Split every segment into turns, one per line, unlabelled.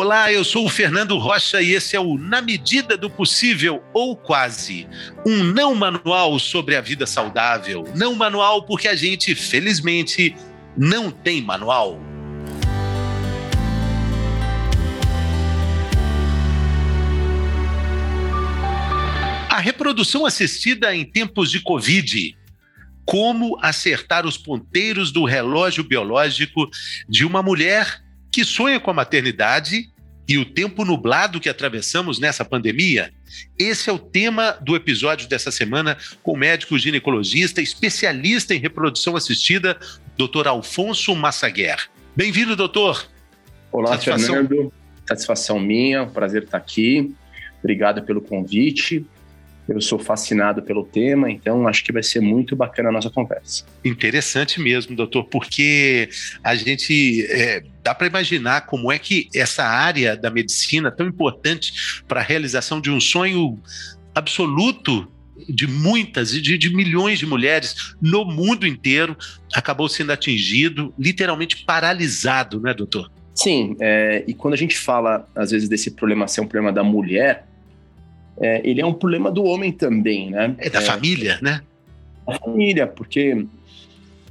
Olá, eu sou o Fernando Rocha e esse é o Na Medida do Possível, ou quase, um não manual sobre a vida saudável. Não manual porque a gente, felizmente, não tem manual. A reprodução assistida em tempos de Covid. Como acertar os ponteiros do relógio biológico de uma mulher que sonha com a maternidade e o tempo nublado que atravessamos nessa pandemia? Esse é o tema do episódio dessa semana com o médico ginecologista, especialista em reprodução assistida, Dr. Alfonso Massaguer. Bem-vindo, doutor.
Olá, Satisfação. Fernando. Satisfação minha, prazer estar aqui. Obrigado pelo convite. Eu sou fascinado pelo tema, então acho que vai ser muito bacana a nossa conversa.
Interessante mesmo, doutor, porque a gente é, dá para imaginar como é que essa área da medicina, tão importante para a realização de um sonho absoluto de muitas e de, de, milhões de mulheres no mundo inteiro, acabou sendo atingido, literalmente paralisado, né, doutor?
Sim, é, e quando a gente fala, às vezes, desse problema ser um problema da mulher, é, ele é um problema do homem também, né?
É da é, família, né?
Da família, porque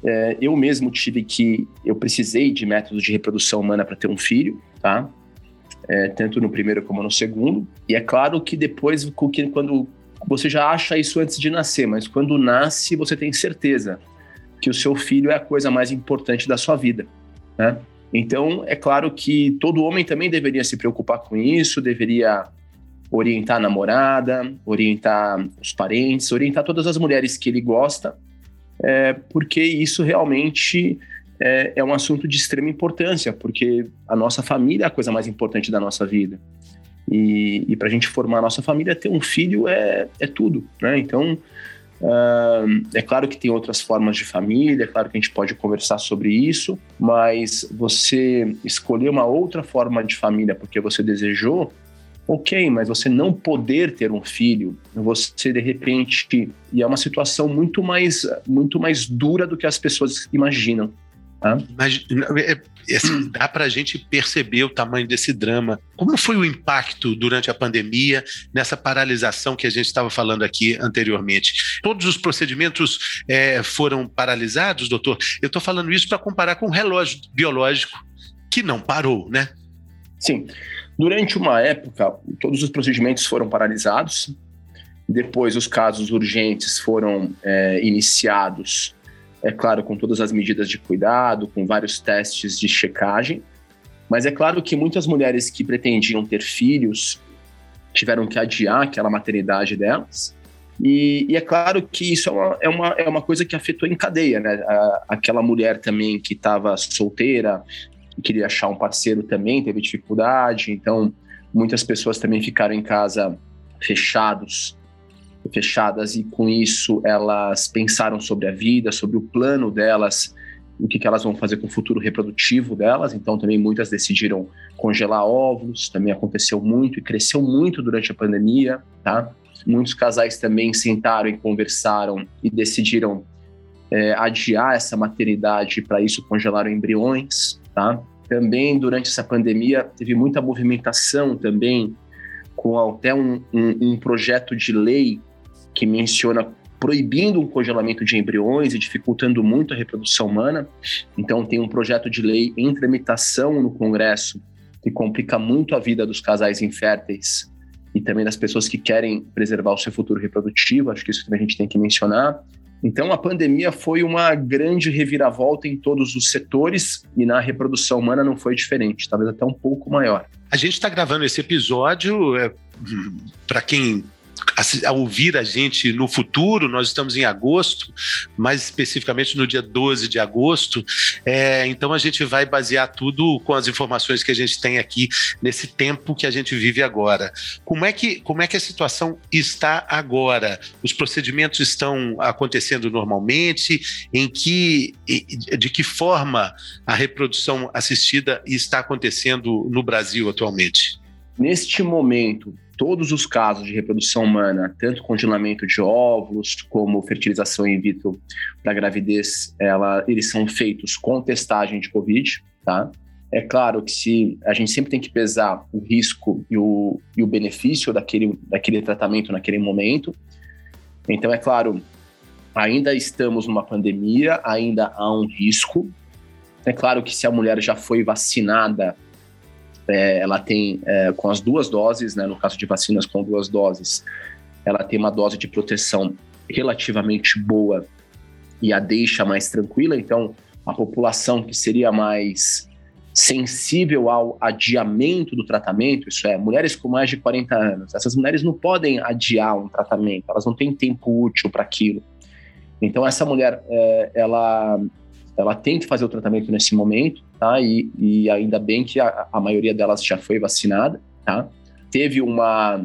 é, eu mesmo tive que, eu precisei de métodos de reprodução humana para ter um filho, tá? É, tanto no primeiro como no segundo. E é claro que depois, quando você já acha isso antes de nascer, mas quando nasce, você tem certeza que o seu filho é a coisa mais importante da sua vida, né? Então, é claro que todo homem também deveria se preocupar com isso, deveria orientar a namorada, orientar os parentes, orientar todas as mulheres que ele gosta, é, porque isso realmente é, é, um assunto de extrema importância, porque a nossa família é a coisa mais importante da nossa vida. E, e para a gente formar a nossa família, ter um filho é, é tudo, né? Então, Uh, é claro que tem outras formas de família, é claro que a gente pode conversar sobre isso, mas você escolher uma outra forma de família porque você desejou, Ok, mas você não poder ter um filho, você de repente. E é uma situação muito mais, muito mais dura do que as pessoas imaginam. Tá?
Mas é, é, assim, dá para a gente perceber o tamanho desse drama. Como foi o impacto durante a pandemia nessa paralisação que a gente estava falando aqui anteriormente? Todos os procedimentos é, foram paralisados, doutor? Eu estou falando isso para comparar com o relógio biológico que não parou, né?
Sim. Durante uma época, todos os procedimentos foram paralisados. Depois, os casos urgentes foram é, iniciados, é claro, com todas as medidas de cuidado, com vários testes de checagem. Mas é claro que muitas mulheres que pretendiam ter filhos tiveram que adiar aquela maternidade delas. E, e, é claro que isso é uma, é uma, é uma coisa que afetou em cadeia, né? A, aquela mulher também que estava solteira, queria achar um parceiro também teve dificuldade, então muitas pessoas também ficaram em casa fechados, fechadas e com isso elas pensaram sobre a vida, sobre o plano delas, o que, que elas vão fazer com o futuro reprodutivo delas. Então também muitas decidiram congelar óvulos, também aconteceu muito e cresceu muito durante a pandemia, tá? Muitos casais também sentaram e conversaram e decidiram é, adiar essa maternidade para isso congelaram embriões, tá? Também durante essa pandemia teve muita movimentação também com até um, um, um projeto de lei que menciona proibindo o congelamento de embriões e dificultando muito a reprodução humana. Então tem um projeto de lei em tramitação no Congresso que complica muito a vida dos casais inférteis e também das pessoas que querem preservar o seu futuro reprodutivo. Acho que isso também a gente tem que mencionar. Então, a pandemia foi uma grande reviravolta em todos os setores e na reprodução humana não foi diferente, talvez até um pouco maior.
A gente está gravando esse episódio, é, para quem a, a ouvir a gente no futuro, nós estamos em agosto, mais especificamente no dia 12 de agosto, é, então a gente vai basear tudo com as informações que a gente tem aqui nesse tempo que a gente vive agora. Como é que, como é que a situação está agora? Os procedimentos estão acontecendo normalmente? Em que, de que forma a reprodução assistida está acontecendo no Brasil atualmente?
Neste momento, todos os casos de reprodução humana, tanto congelamento de óvulos como fertilização in vitro para gravidez, ela, eles são feitos com testagem de Covid, tá? É claro que se a gente sempre tem que pesar o risco e o, e o benefício daquele, daquele tratamento naquele momento. Então, é claro, ainda estamos numa pandemia, ainda há um risco. É claro que se a mulher já foi vacinada, é, ela tem, é, com as duas doses, né, no caso de vacinas com duas doses, ela tem uma dose de proteção relativamente boa e a deixa mais tranquila. Então, a população que seria mais sensível ao adiamento do tratamento, isso é, mulheres com mais de 40 anos, essas mulheres não podem adiar um tratamento, elas não têm tempo útil para aquilo. Então, essa mulher, é, ela, ela tem que fazer o tratamento nesse momento, tá? E, e ainda bem que a, a maioria delas já foi vacinada, tá? Teve uma,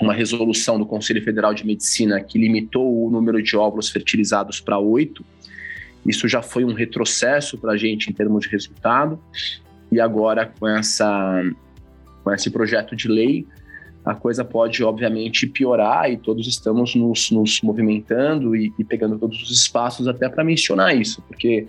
uma resolução do Conselho Federal de Medicina que limitou o número de óvulos fertilizados para oito, isso já foi um retrocesso para a gente em termos de resultado. E agora, com, essa, com esse projeto de lei, a coisa pode, obviamente, piorar e todos estamos nos, nos movimentando e, e, pegando todos os espaços até para mencionar isso, porque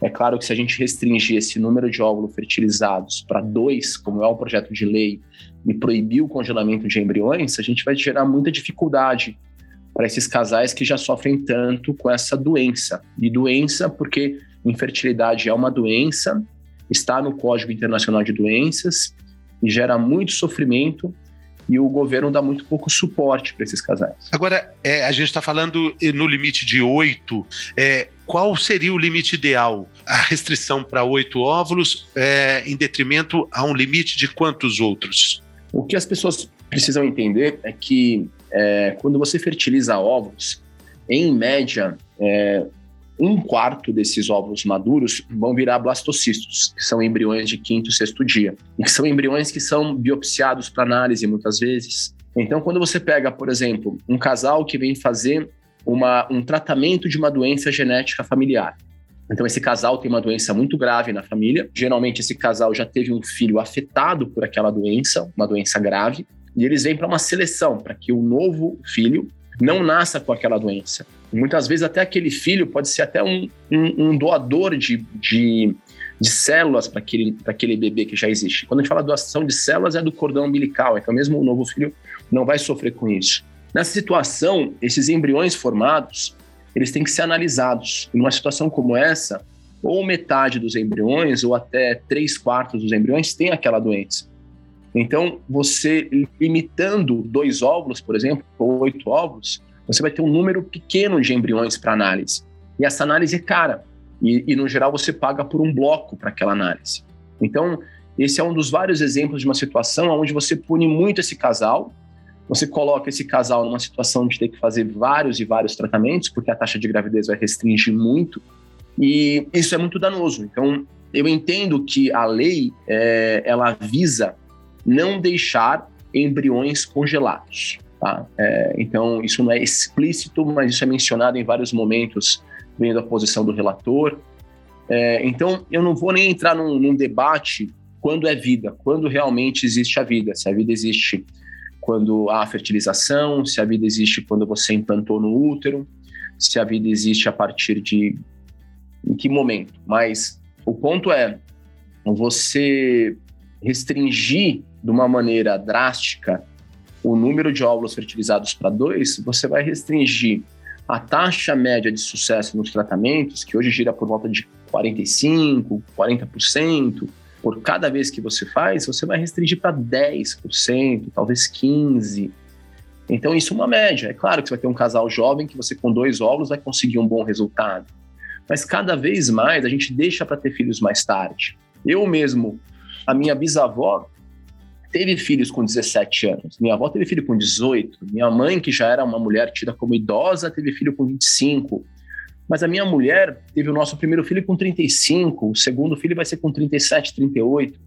é claro que se a gente restringir esse número de óvulos fertilizados para dois, como é o projeto de lei, e proibir o congelamento de embriões, a gente vai gerar muita dificuldade para esses casais que já sofrem tanto com essa doença. E doença porque infertilidade é uma doença, está no Código Internacional de Doenças e gera muito sofrimento e o governo dá muito pouco suporte para esses casais.
Agora, é, a gente está falando no limite de oito. É, qual seria o limite ideal? A restrição para oito óvulos é, em detrimento a um limite de quantos outros?
O que as pessoas precisam entender é que é, quando você fertiliza ovos, em média, é, um quarto desses óvulos maduros vão virar blastocistos, que são embriões de quinto e sexto dia, e que são embriões que são biopsiados para análise muitas vezes. Então, quando você pega, por exemplo, um casal que vem fazer uma, um tratamento de uma doença genética familiar, então, esse casal tem uma doença muito grave na família. Geralmente, esse casal já teve um filho afetado por aquela doença, uma doença grave. E eles vêm para uma seleção, para que o novo filho não nasça com aquela doença. Muitas vezes até aquele filho pode ser até um, um, um doador de, de, de células para aquele, aquele bebê que já existe. Quando a gente fala doação de células é do cordão umbilical, então mesmo o novo filho não vai sofrer com isso. Nessa situação, esses embriões formados, eles têm que ser analisados. Em uma situação como essa, ou metade dos embriões, ou até três quartos dos embriões tem aquela doença. Então, você limitando dois óvulos, por exemplo, ou oito óvulos, você vai ter um número pequeno de embriões para análise. E essa análise é cara. E, e no geral, você paga por um bloco para aquela análise. Então, esse é um dos vários exemplos de uma situação onde você pune muito esse casal, você coloca esse casal numa situação de ter que fazer vários e vários tratamentos, porque a taxa de gravidez vai restringir muito, e isso é muito danoso. Então, eu entendo que a lei, é, ela visa não deixar embriões congelados. Tá? É, então, isso não é explícito, mas isso é mencionado em vários momentos, vendo a posição do relator. É, então, eu não vou nem entrar num, num, debate quando é vida, quando realmente existe a vida, se a vida existe quando há fertilização, se a vida existe quando você implantou no útero, se a vida existe a partir de em que momento. Mas o ponto é você restringir de uma maneira drástica o número de óvulos fertilizados para dois, você vai restringir a taxa média de sucesso nos tratamentos, que hoje gira por volta de 45%, 40%, por cada vez que você faz, você vai restringir para 10%, talvez 15%. Então, isso é uma média. É claro que você vai ter um casal jovem que você, com dois óvulos, vai conseguir um bom resultado. Mas cada vez mais a gente deixa para ter filhos mais tarde. Eu mesmo, a minha bisavó, teve filhos com 17 anos. Minha avó teve filho com 18. Minha mãe, que já era uma mulher tida como idosa, teve filho com 25. Mas a minha mulher teve o nosso primeiro filho com 35, o segundo filho vai ser com 37, 38.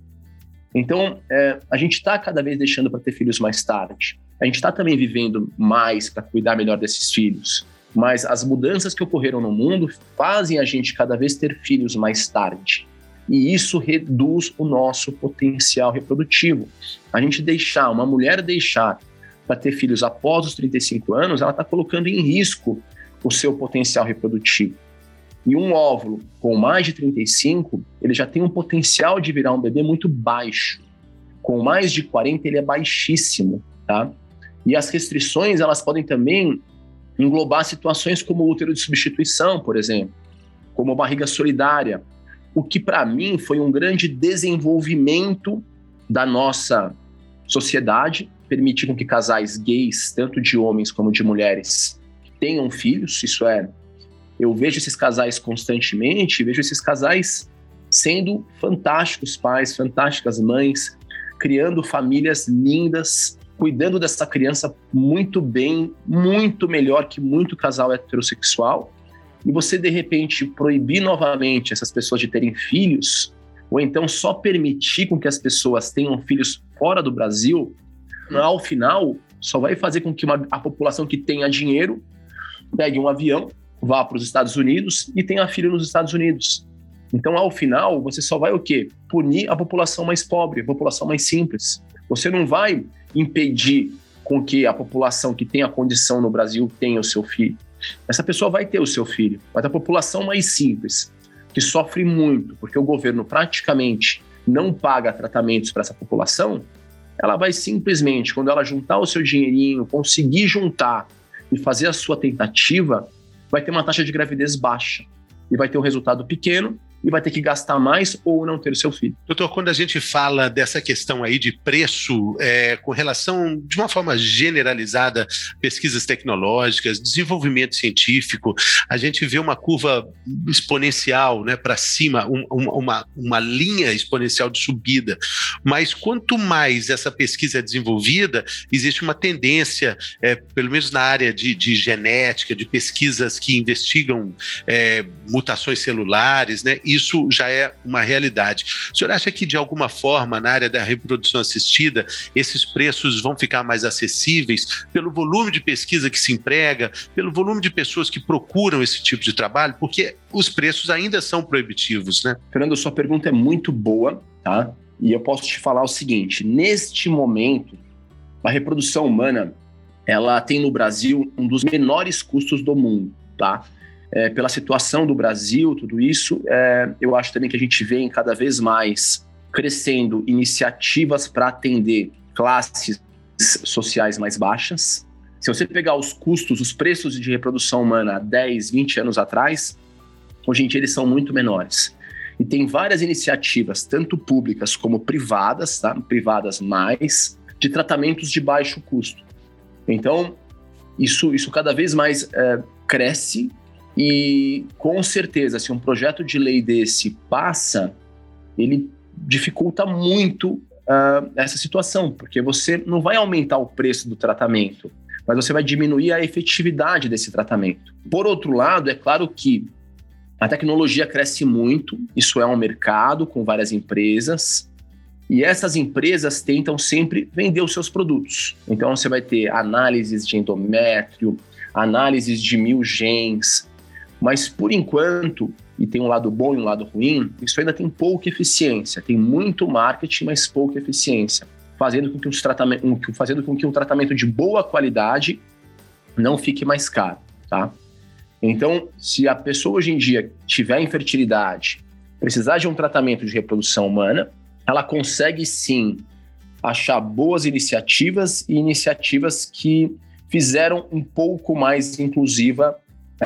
Então, é, a gente está cada vez deixando para ter filhos mais tarde. A gente está também vivendo mais para cuidar melhor desses filhos. Mas as mudanças que ocorreram no mundo fazem a gente cada vez ter filhos mais tarde e isso reduz o nosso potencial reprodutivo. A gente deixar, uma mulher deixar para ter filhos após os 35 anos, ela está colocando em risco o seu potencial reprodutivo. E um óvulo com mais de 35, ele já tem um potencial de virar um bebê muito baixo. Com mais de 40, ele é baixíssimo, tá? E as restrições, elas podem também englobar situações como útero de substituição, por exemplo, como barriga solidária, o que para mim foi um grande desenvolvimento da nossa sociedade, permitir que casais gays, tanto de homens como de mulheres, tenham filhos, isso é, eu vejo esses casais constantemente, vejo esses casais sendo fantásticos pais, fantásticas mães, criando famílias lindas, cuidando dessa criança muito bem, muito melhor que muito casal heterossexual. E você, de repente, proibir novamente essas pessoas de terem filhos, ou então só permitir com que as pessoas tenham filhos fora do Brasil, ao final, só vai fazer com que uma, a população que tenha dinheiro pegue um avião, vá para os Estados Unidos e tenha filho nos Estados Unidos. Então, ao final, você só vai o quê? Punir a população mais pobre, a população mais simples. Você não vai impedir com que a população que tem a condição no Brasil tenha o seu filho. Essa pessoa vai ter o seu filho, mas a população mais simples, que sofre muito, porque o governo praticamente não paga tratamentos para essa população, ela vai simplesmente, quando ela juntar o seu dinheirinho, conseguir juntar e fazer a sua tentativa, vai ter uma taxa de gravidez baixa e vai ter um resultado pequeno e vai ter que gastar mais ou não ter o seu filho.
Doutor, quando a gente fala dessa questão aí de preço, é, com relação, de uma forma generalizada, pesquisas tecnológicas, desenvolvimento científico, a gente vê uma curva exponencial né, para cima, um, uma, uma linha exponencial de subida. Mas quanto mais essa pesquisa é desenvolvida, existe uma tendência, é, pelo menos na área de, de, genética, de pesquisas que investigam é, mutações celulares, né? Isso já é uma realidade. O senhor acha que, de alguma forma, na área da reprodução assistida, esses preços vão ficar mais acessíveis pelo volume de pesquisa que se emprega, pelo volume de pessoas que procuram esse tipo de trabalho? Porque os preços ainda são proibitivos, né?
Fernando, sua pergunta é muito boa, tá? E eu posso te falar o seguinte: neste momento, a reprodução humana ela tem no Brasil um dos menores custos do mundo, tá? É, pela situação do Brasil, tudo isso, é, eu acho também que a gente vem cada vez mais crescendo iniciativas para atender classes sociais mais baixas. Se você pegar os custos, os preços de reprodução humana 10, 20 anos atrás, hoje em dia eles são muito menores. E tem várias iniciativas, tanto públicas como privadas, tá? privadas mais, de tratamentos de baixo custo. Então, isso, isso cada vez mais é, cresce e com certeza, se um projeto de lei desse passa, ele dificulta muito uh, essa situação, porque você não vai aumentar o preço do tratamento, mas você vai diminuir a efetividade desse tratamento. Por outro lado, é claro que a tecnologia cresce muito, isso é um mercado com várias empresas, e essas empresas tentam sempre vender os seus produtos. Então você vai ter análises de endométrio, análises de mil genes, mas por enquanto, e tem um lado bom e um lado ruim, isso ainda tem pouca eficiência. Tem muito marketing, mas pouca eficiência, fazendo com que, os tratamentos, fazendo com que um tratamento de boa qualidade não fique mais caro, tá? Então, se a pessoa hoje em dia tiver infertilidade, precisar de um tratamento de reprodução humana, ela consegue sim achar boas iniciativas e iniciativas que fizeram um pouco mais inclusiva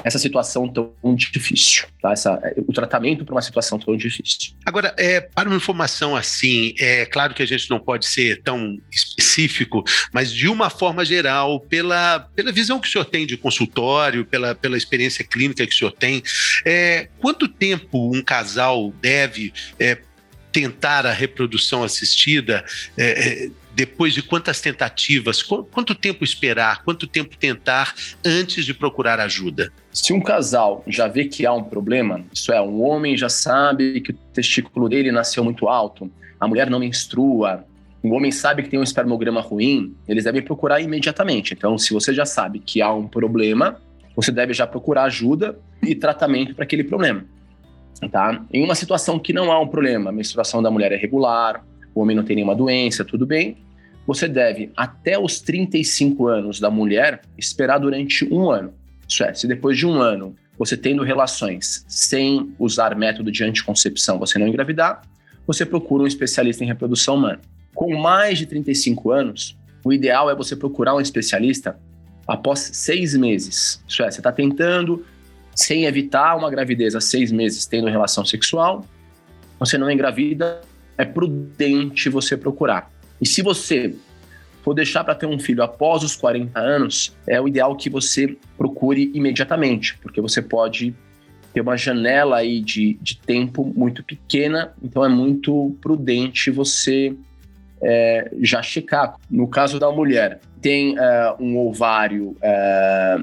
essa situação tão difícil, tá? Essa, o tratamento para uma situação tão difícil.
Agora, é, para uma informação assim, é claro que a gente não pode ser tão específico, mas de uma forma geral, pela, pela visão que o senhor tem de consultório, pela, pela experiência clínica que o senhor tem, é, quanto tempo um casal deve é, tentar a reprodução assistida é, é depois de quantas tentativas, quanto tempo esperar, quanto tempo tentar antes de procurar ajuda?
Se um casal já vê que há um problema, isso é, um homem já sabe que o testículo dele nasceu muito alto, a mulher não menstrua, o homem sabe que tem um espermograma ruim, eles devem procurar imediatamente. Então, se você já sabe que há um problema, você deve já procurar ajuda e tratamento para aquele problema. Tá? Em uma situação que não há um problema, a menstruação da mulher é regular, o homem não tem nenhuma doença, tudo bem, você deve, até os 35 anos da mulher, esperar durante um ano. Isso é, se depois de um ano você tendo relações sem usar método de anticoncepção, você não engravidar, você procura um especialista em reprodução humana. Com mais de 35 anos, o ideal é você procurar um especialista após seis meses. Isso é, você está tentando, sem evitar uma gravidez há seis meses, tendo relação sexual, você não engravida, é prudente você procurar. E se você for deixar para ter um filho após os 40 anos, é o ideal que você procure imediatamente, porque você pode ter uma janela aí de, de tempo muito pequena, então é muito prudente você é, já checar. No caso da mulher, tem é, um ovário é,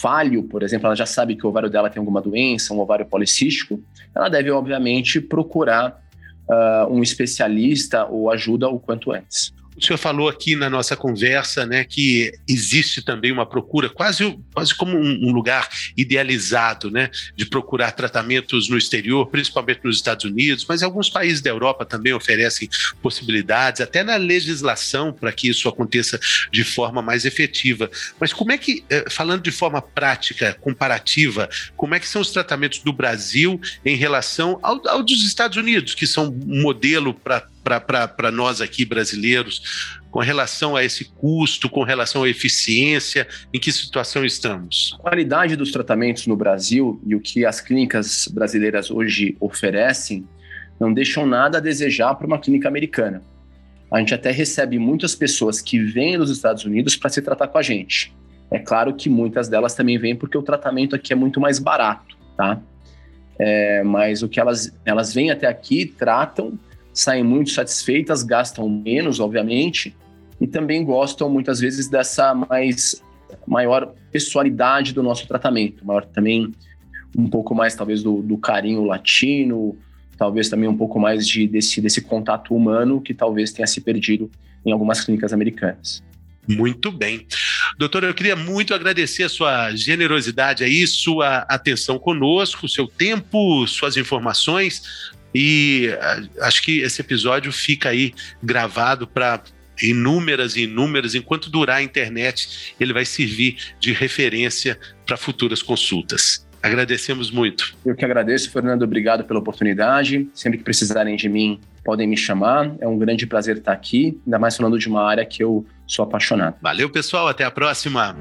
falho, por exemplo, ela já sabe que o ovário dela tem alguma doença, um ovário policístico, ela deve, obviamente, procurar uh, um especialista ou ajuda o quanto antes.
O senhor falou aqui na nossa conversa né, que existe também uma procura, quase, quase como um, um, lugar idealizado, né, de procurar tratamentos no exterior, principalmente nos Estados Unidos, mas alguns países da Europa também oferecem possibilidades, até na legislação, para que isso aconteça de forma mais efetiva. Mas como é que, eh, falando de forma prática, comparativa, como é que são os tratamentos do Brasil em relação ao, ao dos Estados Unidos, que são um modelo para para nós aqui brasileiros com relação a esse custo, com relação à eficiência, em que situação estamos?
A qualidade dos tratamentos no Brasil e o que as clínicas brasileiras hoje oferecem não deixam nada a desejar para uma clínica americana. A gente até recebe muitas pessoas que vêm dos Estados Unidos para se tratar com a gente. É claro que muitas delas também vêm porque o tratamento aqui é muito mais barato, tá? É, mas o que elas, elas vêm até aqui, tratam saem muito satisfeitas, gastam menos, obviamente, e também gostam muitas vezes dessa mais maior pessoalidade do nosso tratamento, maior também um pouco mais talvez do, do carinho latino, talvez também um pouco mais de, desse, desse contato humano que talvez tenha se perdido em algumas clínicas americanas.
Muito bem. Doutor, eu queria muito agradecer a sua generosidade aí, sua atenção conosco, seu tempo, suas informações. E acho que esse episódio fica aí gravado para inúmeras e inúmeras, enquanto durar a internet, ele vai servir de referência para futuras consultas. Agradecemos muito.
Eu que agradeço, Fernando. Obrigado pela oportunidade. Sempre que precisarem de mim, podem me chamar. É um grande prazer estar aqui, ainda mais falando de uma área que eu sou apaixonado.
Valeu, pessoal. Até a próxima.